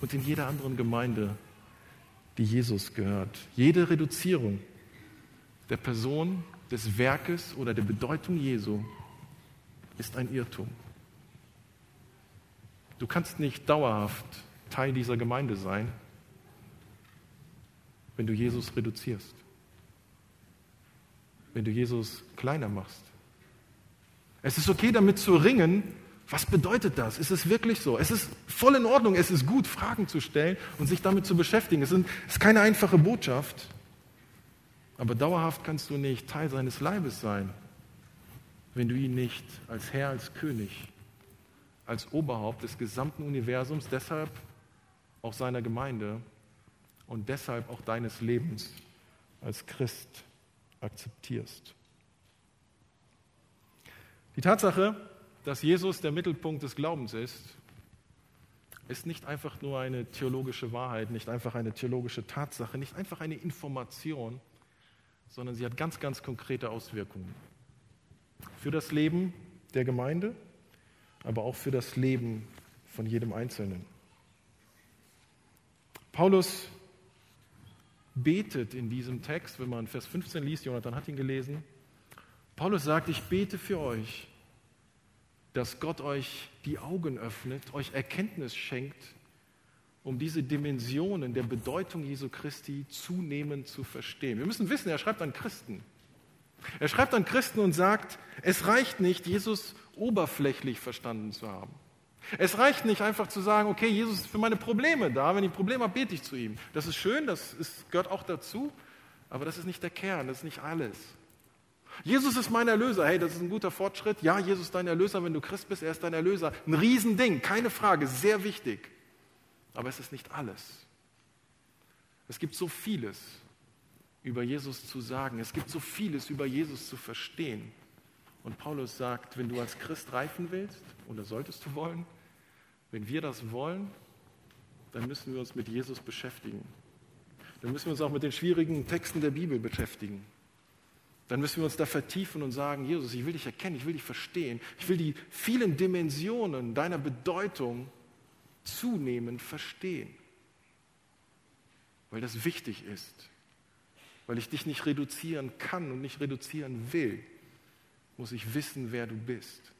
und in jeder anderen Gemeinde, die Jesus gehört. Jede Reduzierung der Person, des Werkes oder der Bedeutung Jesu ist ein Irrtum. Du kannst nicht dauerhaft Teil dieser Gemeinde sein, wenn du Jesus reduzierst, wenn du Jesus kleiner machst. Es ist okay, damit zu ringen. Was bedeutet das? Ist es wirklich so? Es ist voll in Ordnung, es ist gut, Fragen zu stellen und sich damit zu beschäftigen. Es ist keine einfache Botschaft. Aber dauerhaft kannst du nicht Teil seines Leibes sein, wenn du ihn nicht als Herr, als König als Oberhaupt des gesamten Universums, deshalb auch seiner Gemeinde und deshalb auch deines Lebens als Christ akzeptierst. Die Tatsache, dass Jesus der Mittelpunkt des Glaubens ist, ist nicht einfach nur eine theologische Wahrheit, nicht einfach eine theologische Tatsache, nicht einfach eine Information, sondern sie hat ganz, ganz konkrete Auswirkungen für das Leben der Gemeinde, aber auch für das Leben von jedem Einzelnen. Paulus betet in diesem Text, wenn man Vers 15 liest, Jonathan hat ihn gelesen, Paulus sagt, ich bete für euch, dass Gott euch die Augen öffnet, euch Erkenntnis schenkt, um diese Dimensionen der Bedeutung Jesu Christi zunehmend zu verstehen. Wir müssen wissen, er schreibt an Christen. Er schreibt an Christen und sagt, es reicht nicht, Jesus oberflächlich verstanden zu haben. Es reicht nicht einfach zu sagen, okay, Jesus ist für meine Probleme da. Wenn ich Probleme habe, bete ich zu ihm. Das ist schön, das ist, gehört auch dazu, aber das ist nicht der Kern, das ist nicht alles. Jesus ist mein Erlöser. Hey, das ist ein guter Fortschritt. Ja, Jesus ist dein Erlöser, wenn du Christ bist, er ist dein Erlöser. Ein Riesending, keine Frage, sehr wichtig. Aber es ist nicht alles. Es gibt so vieles über Jesus zu sagen. Es gibt so vieles über Jesus zu verstehen. Und Paulus sagt, wenn du als Christ reifen willst, oder solltest du wollen, wenn wir das wollen, dann müssen wir uns mit Jesus beschäftigen. Dann müssen wir uns auch mit den schwierigen Texten der Bibel beschäftigen. Dann müssen wir uns da vertiefen und sagen, Jesus, ich will dich erkennen, ich will dich verstehen, ich will die vielen Dimensionen deiner Bedeutung zunehmend verstehen. Weil das wichtig ist. Weil ich dich nicht reduzieren kann und nicht reduzieren will, muss ich wissen, wer du bist,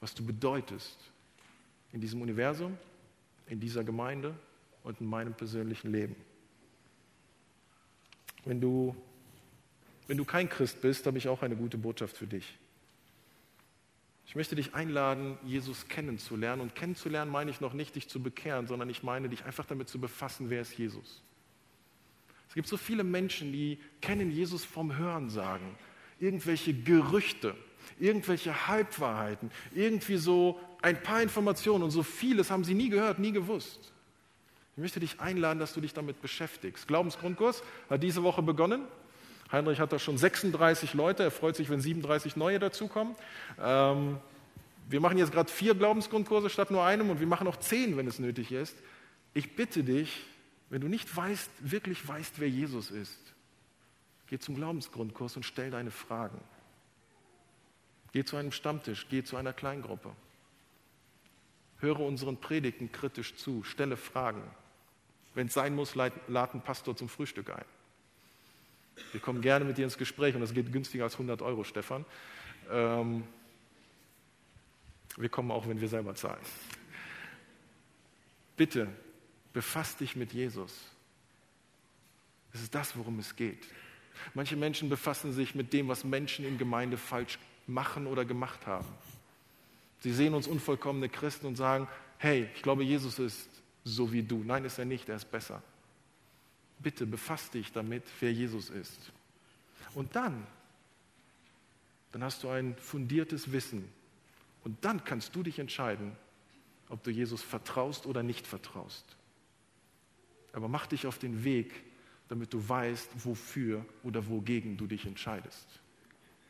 was du bedeutest in diesem Universum, in dieser Gemeinde und in meinem persönlichen Leben. Wenn du, wenn du kein Christ bist, habe ich auch eine gute Botschaft für dich. Ich möchte dich einladen, Jesus kennenzulernen. Und kennenzulernen meine ich noch nicht, dich zu bekehren, sondern ich meine, dich einfach damit zu befassen, wer ist Jesus. Es gibt so viele Menschen, die kennen Jesus vom Hören sagen, irgendwelche Gerüchte, irgendwelche Halbwahrheiten, irgendwie so ein paar Informationen und so vieles haben sie nie gehört, nie gewusst. Ich möchte dich einladen, dass du dich damit beschäftigst. Glaubensgrundkurs hat diese Woche begonnen. Heinrich hat da schon 36 Leute. Er freut sich, wenn 37 neue dazukommen. Ähm, wir machen jetzt gerade vier Glaubensgrundkurse statt nur einem und wir machen auch zehn, wenn es nötig ist. Ich bitte dich, wenn du nicht weißt, wirklich weißt, wer Jesus ist, geh zum Glaubensgrundkurs und stell deine Fragen. Geh zu einem Stammtisch, geh zu einer Kleingruppe. Höre unseren Predigten kritisch zu, stelle Fragen. Wenn es sein muss, lad einen Pastor zum Frühstück ein. Wir kommen gerne mit dir ins Gespräch und das geht günstiger als 100 Euro, Stefan. Ähm, wir kommen auch, wenn wir selber zahlen. Bitte, befass dich mit Jesus. Es ist das, worum es geht. Manche Menschen befassen sich mit dem, was Menschen in Gemeinde falsch machen oder gemacht haben. Sie sehen uns unvollkommene Christen und sagen, hey, ich glaube, Jesus ist so wie du. Nein, ist er nicht, er ist besser. Bitte befass dich damit, wer Jesus ist. Und dann, dann hast du ein fundiertes Wissen. Und dann kannst du dich entscheiden, ob du Jesus vertraust oder nicht vertraust. Aber mach dich auf den Weg, damit du weißt, wofür oder wogegen du dich entscheidest.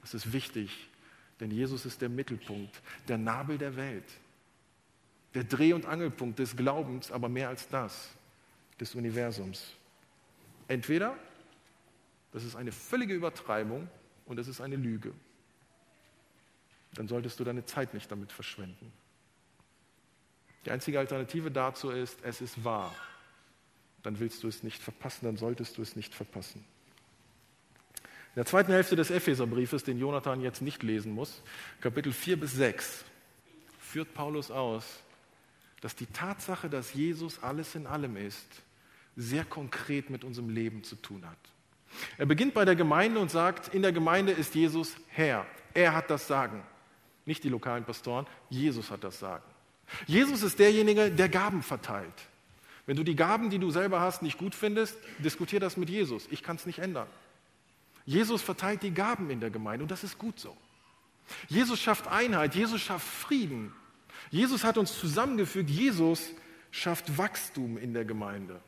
Das ist wichtig denn Jesus ist der Mittelpunkt, der Nabel der Welt, der Dreh- und Angelpunkt des Glaubens, aber mehr als das, des Universums. Entweder das ist eine völlige Übertreibung und es ist eine Lüge. Dann solltest du deine Zeit nicht damit verschwenden. Die einzige Alternative dazu ist, es ist wahr. Dann willst du es nicht verpassen, dann solltest du es nicht verpassen. In der zweiten Hälfte des Epheserbriefes, den Jonathan jetzt nicht lesen muss, Kapitel 4 bis 6, führt Paulus aus, dass die Tatsache, dass Jesus alles in allem ist, sehr konkret mit unserem Leben zu tun hat. Er beginnt bei der Gemeinde und sagt, in der Gemeinde ist Jesus Herr. Er hat das Sagen. Nicht die lokalen Pastoren, Jesus hat das Sagen. Jesus ist derjenige, der Gaben verteilt. Wenn du die Gaben, die du selber hast, nicht gut findest, diskutier das mit Jesus. Ich kann es nicht ändern. Jesus verteilt die Gaben in der Gemeinde und das ist gut so. Jesus schafft Einheit, Jesus schafft Frieden. Jesus hat uns zusammengefügt, Jesus schafft Wachstum in der Gemeinde.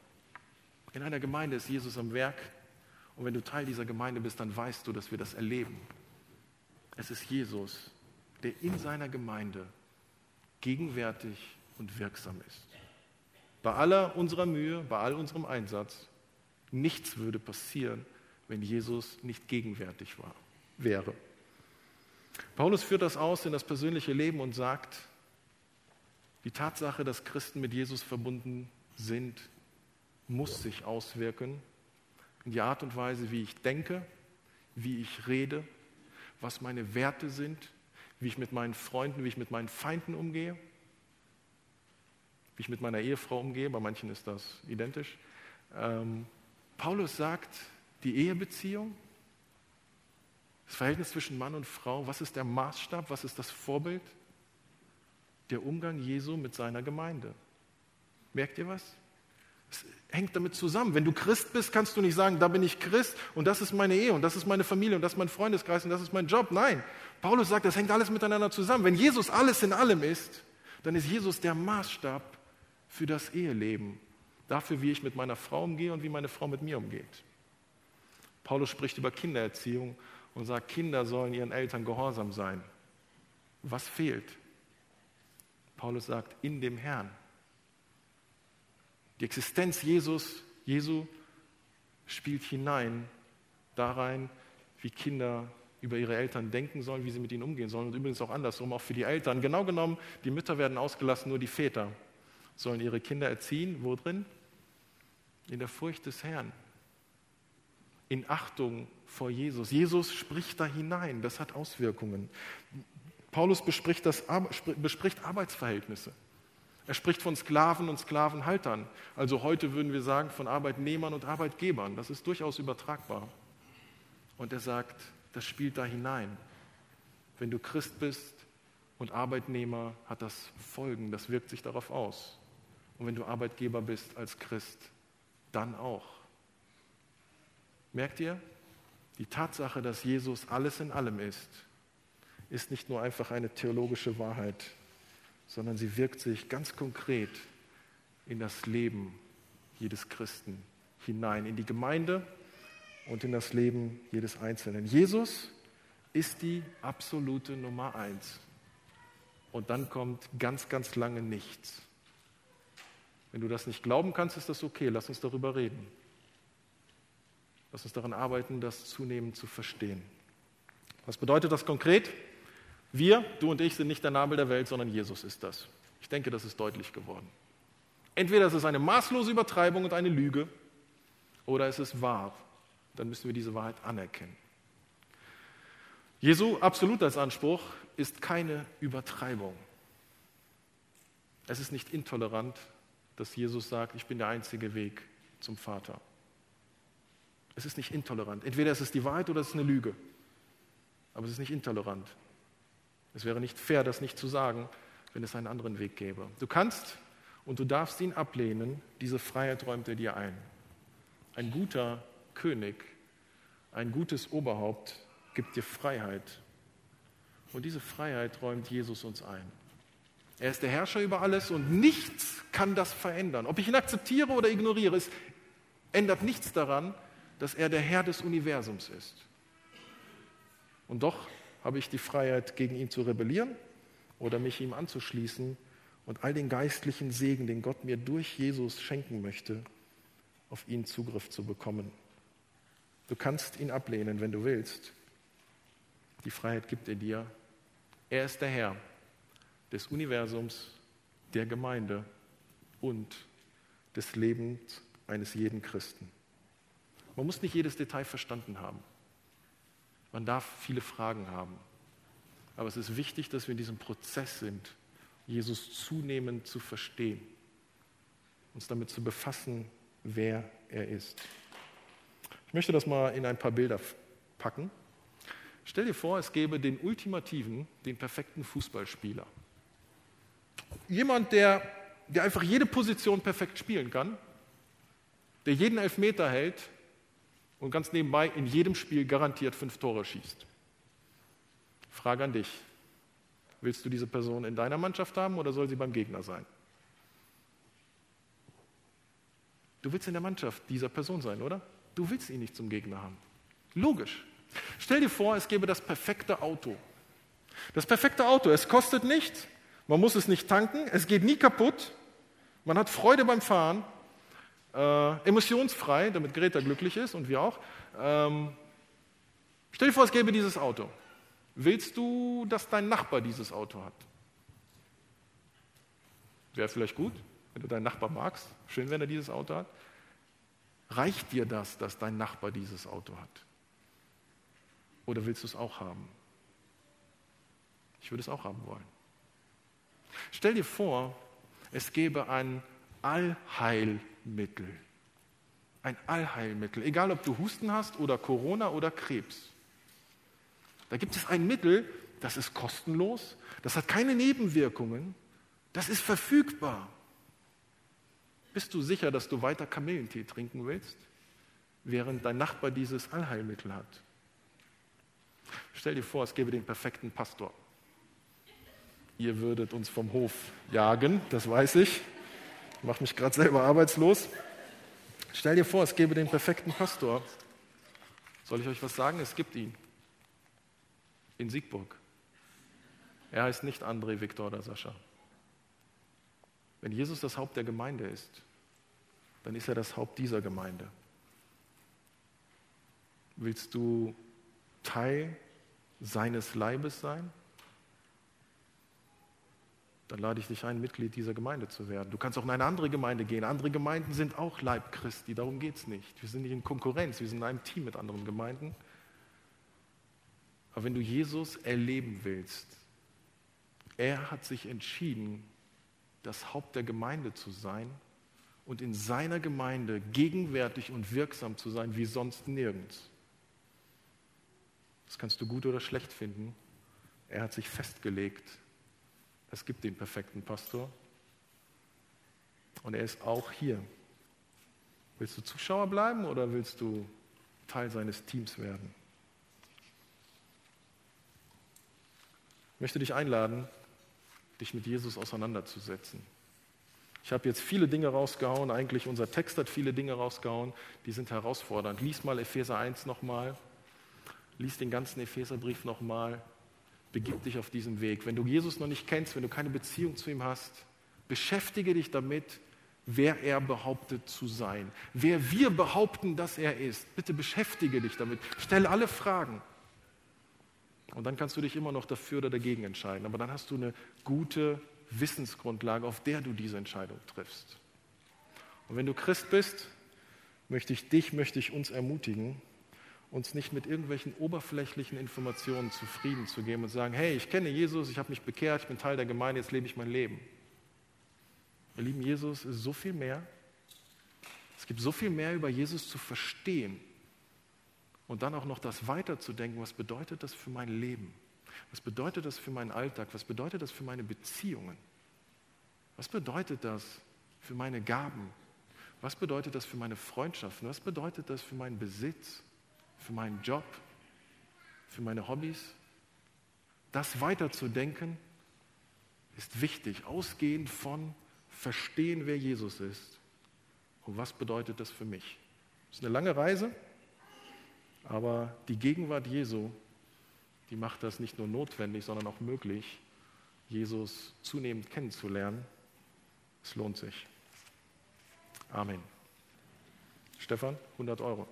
In einer Gemeinde ist Jesus am Werk und wenn du Teil dieser Gemeinde bist, dann weißt du, dass wir das erleben. Es ist Jesus, der in seiner Gemeinde gegenwärtig und wirksam ist. Bei aller unserer Mühe, bei all unserem Einsatz, nichts würde passieren, wenn Jesus nicht gegenwärtig war, wäre. Paulus führt das aus in das persönliche Leben und sagt, die Tatsache, dass Christen mit Jesus verbunden sind, muss sich auswirken in die Art und Weise, wie ich denke, wie ich rede, was meine Werte sind, wie ich mit meinen Freunden, wie ich mit meinen Feinden umgehe, wie ich mit meiner Ehefrau umgehe. Bei manchen ist das identisch. Ähm, Paulus sagt, die Ehebeziehung, das Verhältnis zwischen Mann und Frau, was ist der Maßstab, was ist das Vorbild? Der Umgang Jesu mit seiner Gemeinde. Merkt ihr was? Es hängt damit zusammen. Wenn du Christ bist, kannst du nicht sagen, da bin ich Christ und das ist meine Ehe und das ist meine Familie und das ist mein Freundeskreis und das ist mein Job. Nein, Paulus sagt, das hängt alles miteinander zusammen. Wenn Jesus alles in allem ist, dann ist Jesus der Maßstab für das Eheleben, dafür, wie ich mit meiner Frau umgehe und wie meine Frau mit mir umgeht. Paulus spricht über Kindererziehung und sagt, Kinder sollen ihren Eltern gehorsam sein. Was fehlt? Paulus sagt, in dem Herrn. Die Existenz Jesus, Jesu spielt hinein darein, wie Kinder über ihre Eltern denken sollen, wie sie mit ihnen umgehen sollen. Und übrigens auch andersrum, auch für die Eltern. Genau genommen, die Mütter werden ausgelassen, nur die Väter sollen ihre Kinder erziehen. Wo drin? In der Furcht des Herrn. In Achtung vor Jesus. Jesus spricht da hinein. Das hat Auswirkungen. Paulus bespricht, das, bespricht Arbeitsverhältnisse. Er spricht von Sklaven und Sklavenhaltern. Also heute würden wir sagen von Arbeitnehmern und Arbeitgebern. Das ist durchaus übertragbar. Und er sagt, das spielt da hinein. Wenn du Christ bist und Arbeitnehmer, hat das Folgen, das wirkt sich darauf aus. Und wenn du Arbeitgeber bist als Christ, dann auch. Merkt ihr? Die Tatsache, dass Jesus alles in allem ist, ist nicht nur einfach eine theologische Wahrheit, sondern sie wirkt sich ganz konkret in das Leben jedes Christen hinein, in die Gemeinde und in das Leben jedes Einzelnen. Jesus ist die absolute Nummer eins. Und dann kommt ganz, ganz lange nichts. Wenn du das nicht glauben kannst, ist das okay. Lass uns darüber reden. Lass uns daran arbeiten, das zunehmend zu verstehen. Was bedeutet das konkret? Wir, du und ich, sind nicht der Nabel der Welt, sondern Jesus ist das. Ich denke, das ist deutlich geworden. Entweder es ist eine maßlose Übertreibung und eine Lüge, oder es ist wahr. Dann müssen wir diese Wahrheit anerkennen. Jesu Absolutheitsanspruch ist keine Übertreibung. Es ist nicht intolerant, dass Jesus sagt, ich bin der einzige Weg zum Vater. Es ist nicht intolerant. Entweder es ist die Wahrheit oder es ist eine Lüge. Aber es ist nicht intolerant. Es wäre nicht fair, das nicht zu sagen, wenn es einen anderen Weg gäbe. Du kannst und du darfst ihn ablehnen. Diese Freiheit räumt er dir ein. Ein guter König, ein gutes Oberhaupt gibt dir Freiheit. Und diese Freiheit räumt Jesus uns ein. Er ist der Herrscher über alles und nichts kann das verändern. Ob ich ihn akzeptiere oder ignoriere, es ändert nichts daran, dass er der Herr des Universums ist. Und doch habe ich die Freiheit, gegen ihn zu rebellieren oder mich ihm anzuschließen und all den geistlichen Segen, den Gott mir durch Jesus schenken möchte, auf ihn Zugriff zu bekommen. Du kannst ihn ablehnen, wenn du willst. Die Freiheit gibt er dir. Er ist der Herr des Universums, der Gemeinde und des Lebens eines jeden Christen. Man muss nicht jedes Detail verstanden haben. Man darf viele Fragen haben. Aber es ist wichtig, dass wir in diesem Prozess sind, Jesus zunehmend zu verstehen, uns damit zu befassen, wer er ist. Ich möchte das mal in ein paar Bilder packen. Stell dir vor, es gäbe den ultimativen, den perfekten Fußballspieler. Jemand, der, der einfach jede Position perfekt spielen kann, der jeden Elfmeter hält und ganz nebenbei in jedem Spiel garantiert fünf Tore schießt. Frage an dich. Willst du diese Person in deiner Mannschaft haben oder soll sie beim Gegner sein? Du willst in der Mannschaft dieser Person sein, oder? Du willst ihn nicht zum Gegner haben. Logisch. Stell dir vor, es gäbe das perfekte Auto. Das perfekte Auto, es kostet nichts, man muss es nicht tanken, es geht nie kaputt, man hat Freude beim Fahren, äh, emissionsfrei, damit Greta glücklich ist und wir auch. Ähm, stell dir vor, es gäbe dieses Auto. Willst du, dass dein Nachbar dieses Auto hat? Wäre vielleicht gut, wenn du deinen Nachbar magst. Schön, wenn er dieses Auto hat. Reicht dir das, dass dein Nachbar dieses Auto hat? Oder willst du es auch haben? Ich würde es auch haben wollen. Stell dir vor, es gäbe ein Allheilmittel. Ein Allheilmittel. Egal, ob du Husten hast oder Corona oder Krebs. Da gibt es ein Mittel, das ist kostenlos, das hat keine Nebenwirkungen, das ist verfügbar. Bist du sicher, dass du weiter Kamillentee trinken willst, während dein Nachbar dieses Allheilmittel hat? Stell dir vor, es gäbe den perfekten Pastor. Ihr würdet uns vom Hof jagen, das weiß ich. Mache mich gerade selber arbeitslos. Stell dir vor, es gäbe den perfekten Pastor. Soll ich euch was sagen? Es gibt ihn. In Siegburg. Er heißt nicht André, Viktor oder Sascha. Wenn Jesus das Haupt der Gemeinde ist, dann ist er das Haupt dieser Gemeinde. Willst du Teil seines Leibes sein? Dann lade ich dich ein, Mitglied dieser Gemeinde zu werden. Du kannst auch in eine andere Gemeinde gehen. Andere Gemeinden sind auch Leib Christi, darum geht es nicht. Wir sind nicht in Konkurrenz, wir sind in einem Team mit anderen Gemeinden. Aber wenn du Jesus erleben willst, er hat sich entschieden, das Haupt der Gemeinde zu sein und in seiner Gemeinde gegenwärtig und wirksam zu sein wie sonst nirgends. Das kannst du gut oder schlecht finden. Er hat sich festgelegt. Es gibt den perfekten Pastor. Und er ist auch hier. Willst du Zuschauer bleiben oder willst du Teil seines Teams werden? Ich möchte dich einladen, dich mit Jesus auseinanderzusetzen. Ich habe jetzt viele Dinge rausgehauen, eigentlich unser Text hat viele Dinge rausgehauen, die sind herausfordernd. Lies mal Epheser 1 nochmal, lies den ganzen Epheserbrief nochmal, begib dich auf diesen Weg. Wenn du Jesus noch nicht kennst, wenn du keine Beziehung zu ihm hast, beschäftige dich damit, wer er behauptet zu sein, wer wir behaupten, dass er ist. Bitte beschäftige dich damit, stell alle Fragen. Und dann kannst du dich immer noch dafür oder dagegen entscheiden. Aber dann hast du eine gute Wissensgrundlage, auf der du diese Entscheidung triffst. Und wenn du Christ bist, möchte ich dich, möchte ich uns ermutigen, uns nicht mit irgendwelchen oberflächlichen Informationen zufrieden zu geben und sagen, hey, ich kenne Jesus, ich habe mich bekehrt, ich bin Teil der Gemeinde, jetzt lebe ich mein Leben. Ihr lieben, Jesus ist so viel mehr. Es gibt so viel mehr über Jesus zu verstehen und dann auch noch das weiterzudenken, was bedeutet das für mein Leben? Was bedeutet das für meinen Alltag? Was bedeutet das für meine Beziehungen? Was bedeutet das für meine Gaben? Was bedeutet das für meine Freundschaften? Was bedeutet das für meinen Besitz, für meinen Job, für meine Hobbys? Das weiterzudenken ist wichtig, ausgehend von verstehen, wer Jesus ist und was bedeutet das für mich. Das ist eine lange Reise, aber die Gegenwart Jesu die macht das nicht nur notwendig, sondern auch möglich, Jesus zunehmend kennenzulernen. Es lohnt sich. Amen. Stefan, 100 Euro.